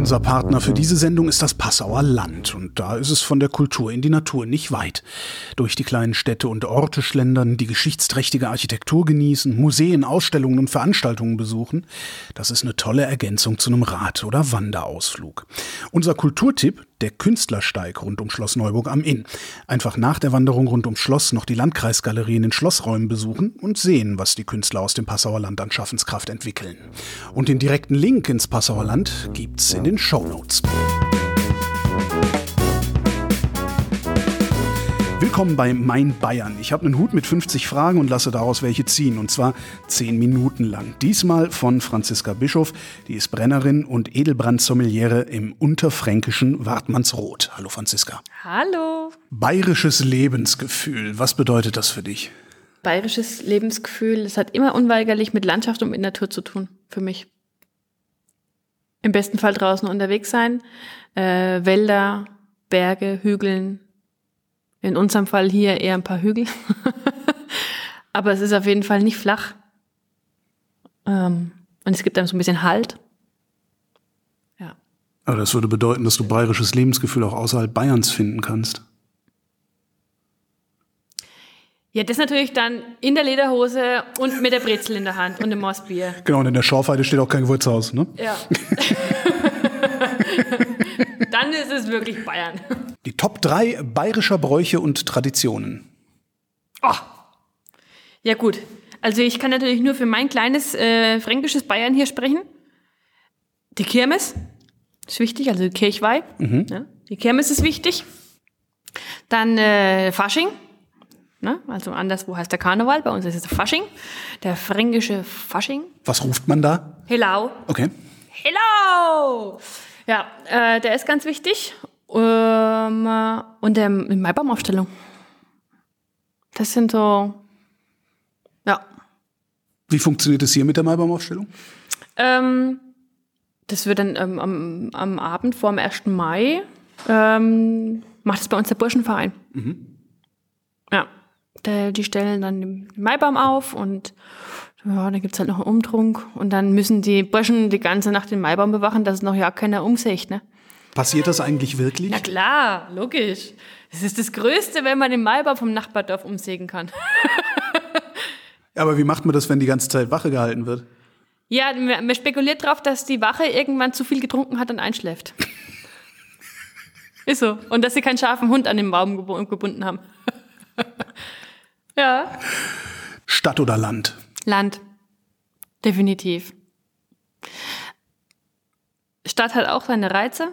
Unser Partner für diese Sendung ist das Passauer Land und da ist es von der Kultur in die Natur nicht weit. Durch die kleinen Städte und Orte schlendern, die geschichtsträchtige Architektur genießen, Museen, Ausstellungen und Veranstaltungen besuchen, das ist eine tolle Ergänzung zu einem Rad- oder Wanderausflug. Unser Kulturtipp, der Künstlersteig rund um Schloss Neuburg am Inn. Einfach nach der Wanderung rund ums Schloss noch die Landkreisgalerie in den Schlossräumen besuchen und sehen, was die Künstler aus dem Passauer Land an Schaffenskraft entwickeln. Und den direkten Link ins Passauer Land gibt's in den Shownotes. Willkommen bei Mein Bayern. Ich habe einen Hut mit 50 Fragen und lasse daraus welche ziehen. Und zwar 10 Minuten lang. Diesmal von Franziska Bischof. Die ist Brennerin und Edelbrandsommeliere im unterfränkischen Wartmannsroth. Hallo Franziska. Hallo. Bayerisches Lebensgefühl. Was bedeutet das für dich? Bayerisches Lebensgefühl. Es hat immer unweigerlich mit Landschaft und mit Natur zu tun. Für mich. Im besten Fall draußen unterwegs sein. Äh, Wälder, Berge, Hügeln, in unserem Fall hier eher ein paar Hügel. Aber es ist auf jeden Fall nicht flach. Ähm, und es gibt einem so ein bisschen Halt. Ja. Aber das würde bedeuten, dass du bayerisches Lebensgefühl auch außerhalb Bayerns finden kannst. Ja, das natürlich dann in der Lederhose und mit der Brezel in der Hand und dem Mossbier. Genau, und in der Schorfheide steht auch kein Gewürzhaus, ne? Ja. dann ist es wirklich Bayern. Die Top 3 bayerischer Bräuche und Traditionen. Oh. Ja gut, also ich kann natürlich nur für mein kleines äh, fränkisches Bayern hier sprechen. Die Kirmes ist wichtig, also die Kirchweih. Mhm. Ja, die Kirmes ist wichtig. Dann äh, Fasching. Ne? Also anderswo heißt der Karneval, bei uns ist es der Fasching. Der fränkische Fasching. Was ruft man da? Hello. Okay. Hello! Ja, äh, der ist ganz wichtig. Ähm, und der Maibaumaufstellung. Das sind so, ja. Wie funktioniert es hier mit der Maibaumaufstellung? Ähm, das wird dann ähm, am, am Abend vor dem 1. Mai, ähm, macht es bei uns der Burschenverein. Mhm. Ja, die stellen dann den Maibaum auf und ja, dann gibt's halt noch einen Umtrunk und dann müssen die Burschen die ganze Nacht den Maibaum bewachen, dass es noch ja keiner umsägt, ne? Passiert das eigentlich wirklich? Na klar, logisch. Das ist das Größte, wenn man den Maibaum vom Nachbardorf umsägen kann. Aber wie macht man das, wenn die ganze Zeit Wache gehalten wird? Ja, man spekuliert darauf, dass die Wache irgendwann zu viel getrunken hat und einschläft. ist so. Und dass sie keinen scharfen Hund an den Baum gebunden haben. ja. Stadt oder Land? Land. Definitiv. Stadt hat auch seine Reize.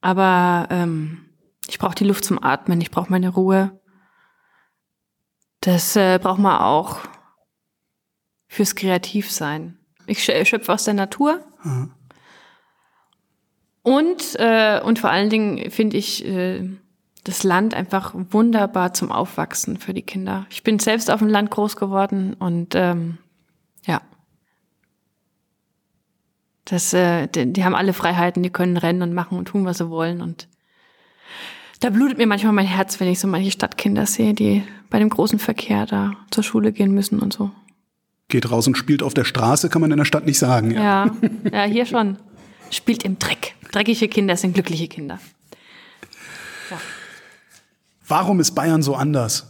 Aber ähm, ich brauche die Luft zum Atmen, ich brauche meine Ruhe. Das äh, braucht man auch fürs Kreativsein. Ich schöpfe aus der Natur. Mhm. Und, äh, und vor allen Dingen finde ich äh, das Land einfach wunderbar zum Aufwachsen für die Kinder. Ich bin selbst auf dem Land groß geworden und ähm, ja. Das, äh, die, die haben alle Freiheiten, die können rennen und machen und tun, was sie wollen. Und da blutet mir manchmal mein Herz, wenn ich so manche Stadtkinder sehe, die bei dem großen Verkehr da zur Schule gehen müssen und so. Geht raus und spielt auf der Straße, kann man in der Stadt nicht sagen. Ja, ja, ja hier schon. Spielt im Dreck. Dreckige Kinder sind glückliche Kinder. Ja. Warum ist Bayern so anders?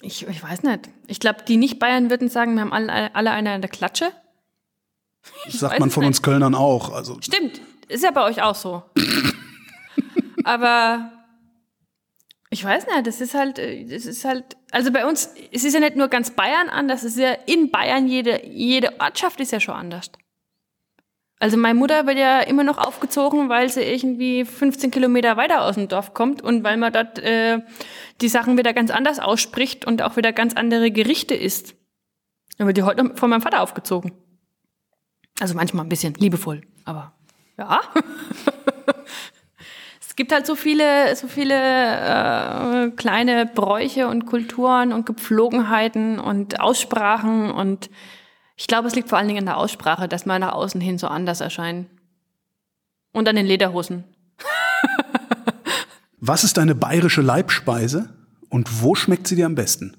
Ich, ich weiß nicht. Ich glaube, die Nicht-Bayern würden sagen, wir haben alle, alle eine in der Klatsche. Das sagt man von nicht. uns Kölnern auch. Also. Stimmt, ist ja bei euch auch so. Aber ich weiß nicht, das ist halt, das ist halt, also bei uns, es ist ja nicht nur ganz Bayern anders, es ist ja in Bayern, jede, jede Ortschaft ist ja schon anders. Also meine Mutter wird ja immer noch aufgezogen, weil sie irgendwie 15 Kilometer weiter aus dem Dorf kommt und weil man dort äh, die Sachen wieder ganz anders ausspricht und auch wieder ganz andere Gerichte isst. Dann wird die heute von meinem Vater aufgezogen. Also manchmal ein bisschen liebevoll, aber ja. es gibt halt so viele, so viele äh, kleine Bräuche und Kulturen und Gepflogenheiten und Aussprachen und ich glaube, es liegt vor allen Dingen in der Aussprache, dass man nach außen hin so anders erscheint. Und an den Lederhosen. Was ist deine bayerische Leibspeise und wo schmeckt sie dir am besten?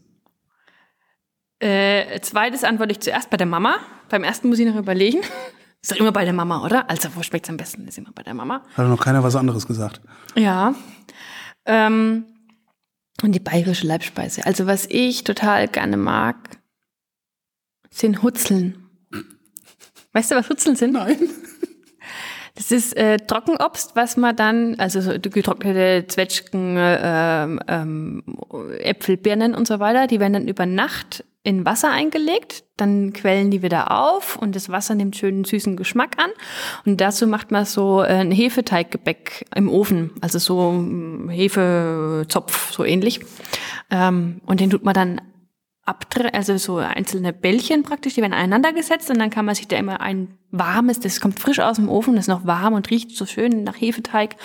Äh, zweites antworte ich zuerst bei der Mama. Beim ersten muss ich noch überlegen. Ist doch immer bei der Mama, oder? Also, wo schmeckt's am besten? Ist immer bei der Mama. Hat noch keiner was anderes gesagt. Ja. Ähm, und die bayerische Leibspeise. Also, was ich total gerne mag, sind Hutzeln. Weißt du, was Hutzeln sind? Nein. Das ist äh, Trockenobst, was man dann, also so getrocknete Zwetschgen, äh, ähm, Äpfel, Birnen und so weiter, die werden dann über Nacht in Wasser eingelegt, dann quellen die wieder auf und das Wasser nimmt schönen süßen Geschmack an. Und dazu macht man so ein Hefeteiggebäck im Ofen, also so mm, Hefezopf, so ähnlich. Ähm, und den tut man dann abtre also so einzelne Bällchen praktisch, die werden aneinander gesetzt und dann kann man sich da immer ein warmes, das kommt frisch aus dem Ofen, das ist noch warm und riecht so schön nach Hefeteig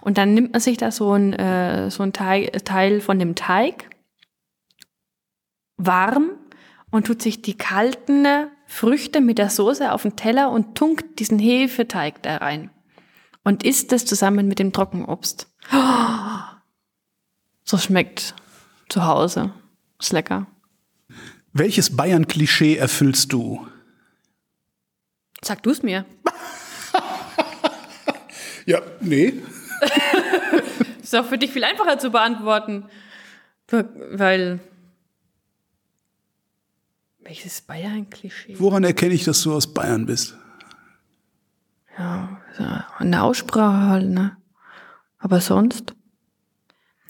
und dann nimmt man sich da so ein, äh, so ein Teig, Teil von dem Teig warm und tut sich die kalten Früchte mit der Soße auf den Teller und tunkt diesen Hefeteig da rein und isst das zusammen mit dem Trockenobst. So schmeckt zu Hause. Ist lecker. Welches Bayern-Klischee erfüllst du? Sag du es mir. Ja, nee. Ist auch für dich viel einfacher zu beantworten. Weil. Welches Bayern-Klischee? Woran erkenne ich, dass du aus Bayern bist? Ja, an der Aussprache halt, ne? Aber sonst.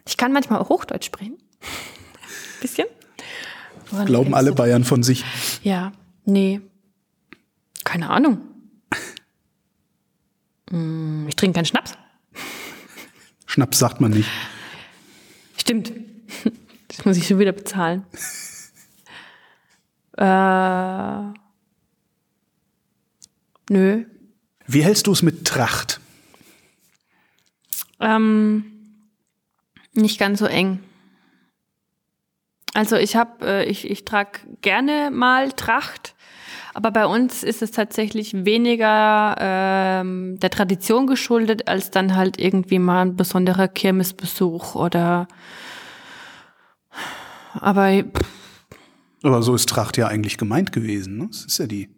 Ich kann manchmal auch Hochdeutsch sprechen. Bisschen. Woran Glauben alle Bayern von sich. Ja, nee. Keine Ahnung. Hm, Ich trinke keinen Schnaps. Schnaps sagt man nicht. Stimmt. Das muss ich schon wieder bezahlen. äh, nö. Wie hältst du es mit Tracht? Ähm, nicht ganz so eng. Also ich habe, äh, ich, ich trage gerne mal Tracht, aber bei uns ist es tatsächlich weniger ähm, der Tradition geschuldet, als dann halt irgendwie mal ein besonderer Kirmesbesuch oder aber pff, Aber so ist Tracht ja eigentlich gemeint gewesen. Ne? Das ist ja die.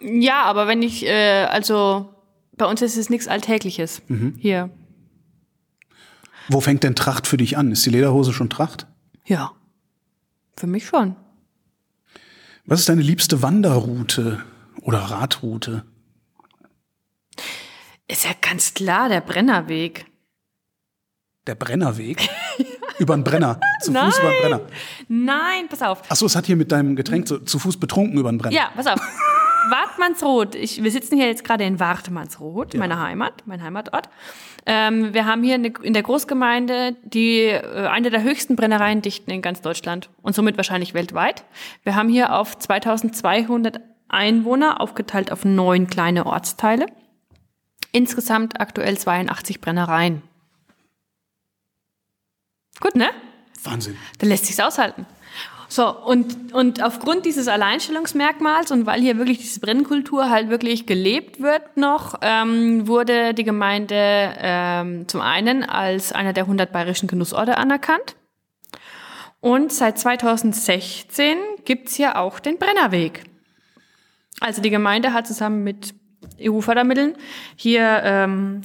ja, aber wenn ich, äh, also bei uns ist es nichts Alltägliches hier. Wo fängt denn Tracht für dich an? Ist die Lederhose schon Tracht? Ja, für mich schon. Was ist deine liebste Wanderroute oder Radroute? Ist ja ganz klar der Brennerweg. Der Brennerweg? über den Brenner. Zu Fuß über den Brenner. Nein, pass auf. Achso, es hat hier mit deinem Getränk zu, zu Fuß betrunken über den Brenner. Ja, pass auf. Wartmannsroth. Ich, wir sitzen hier jetzt gerade in Wartmannsroth, meiner Heimat, mein Heimatort. Ähm, wir haben hier eine, in der Großgemeinde die äh, eine der höchsten Brennereiendichten in ganz Deutschland und somit wahrscheinlich weltweit. Wir haben hier auf 2200 Einwohner aufgeteilt auf neun kleine Ortsteile. Insgesamt aktuell 82 Brennereien. Gut, ne? Wahnsinn. Da lässt sich's aushalten. So, und, und aufgrund dieses Alleinstellungsmerkmals und weil hier wirklich diese Brennkultur halt wirklich gelebt wird noch, ähm, wurde die Gemeinde ähm, zum einen als einer der 100 bayerischen Genussorte anerkannt. Und seit 2016 gibt's hier auch den Brennerweg. Also die Gemeinde hat zusammen mit EU-Fördermitteln hier ähm,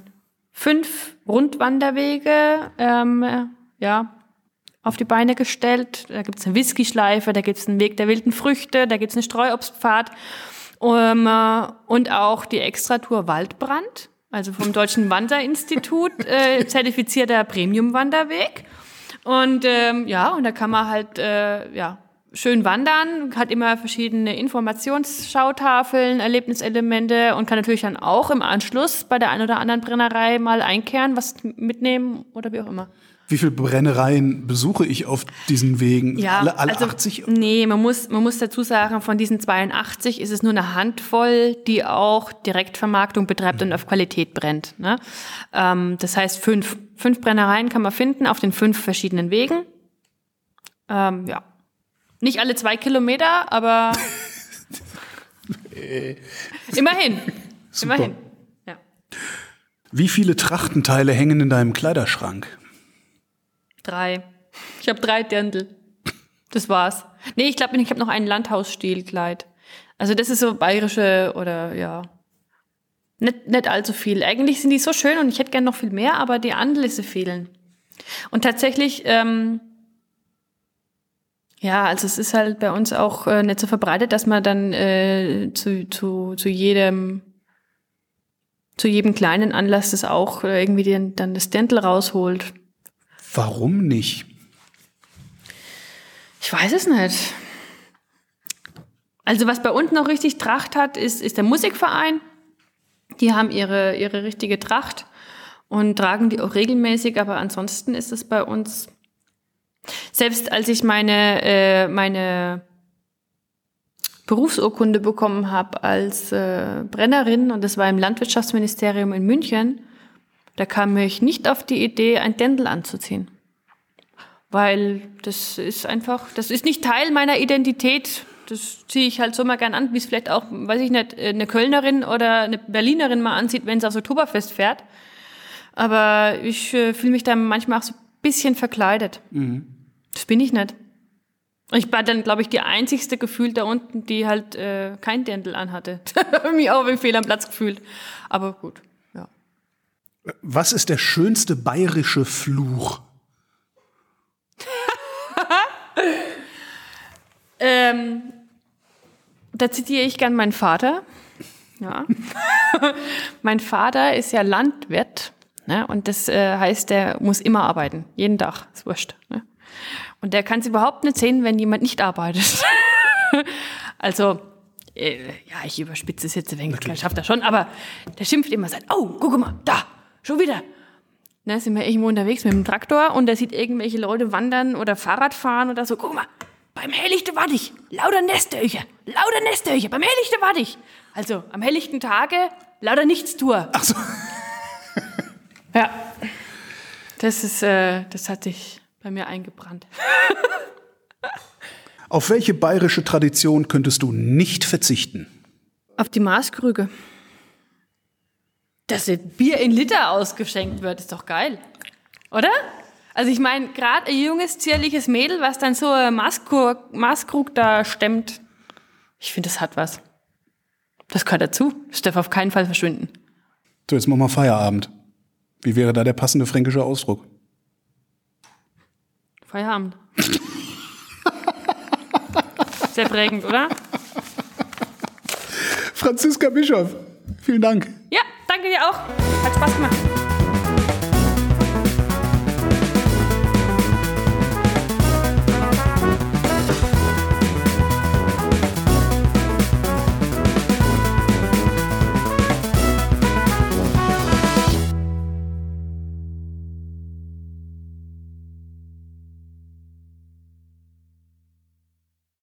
fünf Rundwanderwege ähm, ja, auf die Beine gestellt. Da gibt's eine Whisky-Schleife, da gibt's einen Weg der wilden Früchte, da gibt's eine Streuobstpfad ähm, äh, und auch die Extratour Waldbrand, also vom Deutschen Wanderinstitut äh, zertifizierter Premium-Wanderweg. Und ähm, ja, und da kann man halt äh, ja schön wandern, hat immer verschiedene Informationsschautafeln, Erlebniselemente und kann natürlich dann auch im Anschluss bei der einen oder anderen Brennerei mal einkehren, was mitnehmen oder wie auch immer. Wie viele Brennereien besuche ich auf diesen Wegen? Ja, alle alle also, 80? Nee, man muss, man muss dazu sagen, von diesen 82 ist es nur eine Handvoll, die auch Direktvermarktung betreibt und auf Qualität brennt. Ne? Ähm, das heißt, fünf, fünf Brennereien kann man finden auf den fünf verschiedenen Wegen. Ähm, ja. Nicht alle zwei Kilometer, aber immerhin. Super. Immerhin. Ja. Wie viele Trachtenteile hängen in deinem Kleiderschrank? Drei. Ich habe drei Dirndl. Das war's. Nee, ich glaube, ich habe noch ein Landhausstilkleid. Also das ist so bayerische oder ja. Nicht, nicht allzu viel. Eigentlich sind die so schön und ich hätte gern noch viel mehr, aber die Anlässe fehlen. Und tatsächlich, ähm, ja, also es ist halt bei uns auch äh, nicht so verbreitet, dass man dann äh, zu, zu, zu jedem zu jedem kleinen Anlass das auch äh, irgendwie den, dann das Dental rausholt. Warum nicht? Ich weiß es nicht. Also was bei uns noch richtig Tracht hat, ist, ist der Musikverein. Die haben ihre, ihre richtige Tracht und tragen die auch regelmäßig, aber ansonsten ist es bei uns, selbst als ich meine, äh, meine Berufsurkunde bekommen habe als äh, Brennerin, und das war im Landwirtschaftsministerium in München, da kam ich nicht auf die Idee, ein Dendel anzuziehen. Weil das ist einfach, das ist nicht Teil meiner Identität. Das ziehe ich halt so mal gern an, wie es vielleicht auch, weiß ich nicht, eine Kölnerin oder eine Berlinerin mal anzieht, wenn sie aufs Oktoberfest fährt. Aber ich äh, fühle mich da manchmal auch so ein bisschen verkleidet. Mhm. Das bin ich nicht. Ich war dann, glaube ich, die einzigste gefühlt da unten, die halt äh, kein Dirndl anhatte. Mich auch wie fehl am Platz gefühlt. Aber gut. Was ist der schönste bayerische Fluch? ähm, da zitiere ich gern meinen Vater. Ja. mein Vater ist ja Landwirt. Ne? Und das äh, heißt, der muss immer arbeiten. Jeden Tag. Ist wurscht. Ne? Und der kann es überhaupt nicht sehen, wenn jemand nicht arbeitet. also, äh, ja, ich überspitze es jetzt ein wenig, okay. schafft er schon, aber der schimpft immer, sagt, oh, guck mal, da, schon wieder. Ne, sind wir irgendwo unterwegs mit dem Traktor und der sieht irgendwelche Leute wandern oder Fahrrad fahren oder so, guck mal, beim Helllichte warte ich, lauter Nestöcher, lauter Nestöcher, beim Helllichte warte ich. Also, am helllichten Tage, lauter Nichtstour. Ach so. ja. Das ist, äh, das hatte ich bei mir eingebrannt. Auf welche bayerische Tradition könntest du nicht verzichten? Auf die Maßkrüge. Dass Bier in Liter ausgeschenkt wird, ist doch geil. Oder? Also ich meine, gerade ein junges, zierliches Mädel, was dann so ein Maßkrug, Maßkrug da stemmt, ich finde, das hat was. Das gehört dazu. Das darf auf keinen Fall verschwinden. So, jetzt machen wir Feierabend. Wie wäre da der passende fränkische Ausdruck? Feierabend. Sehr prägend, oder? Franziska Bischof, vielen Dank. Danke dir auch. Hat Spaß gemacht.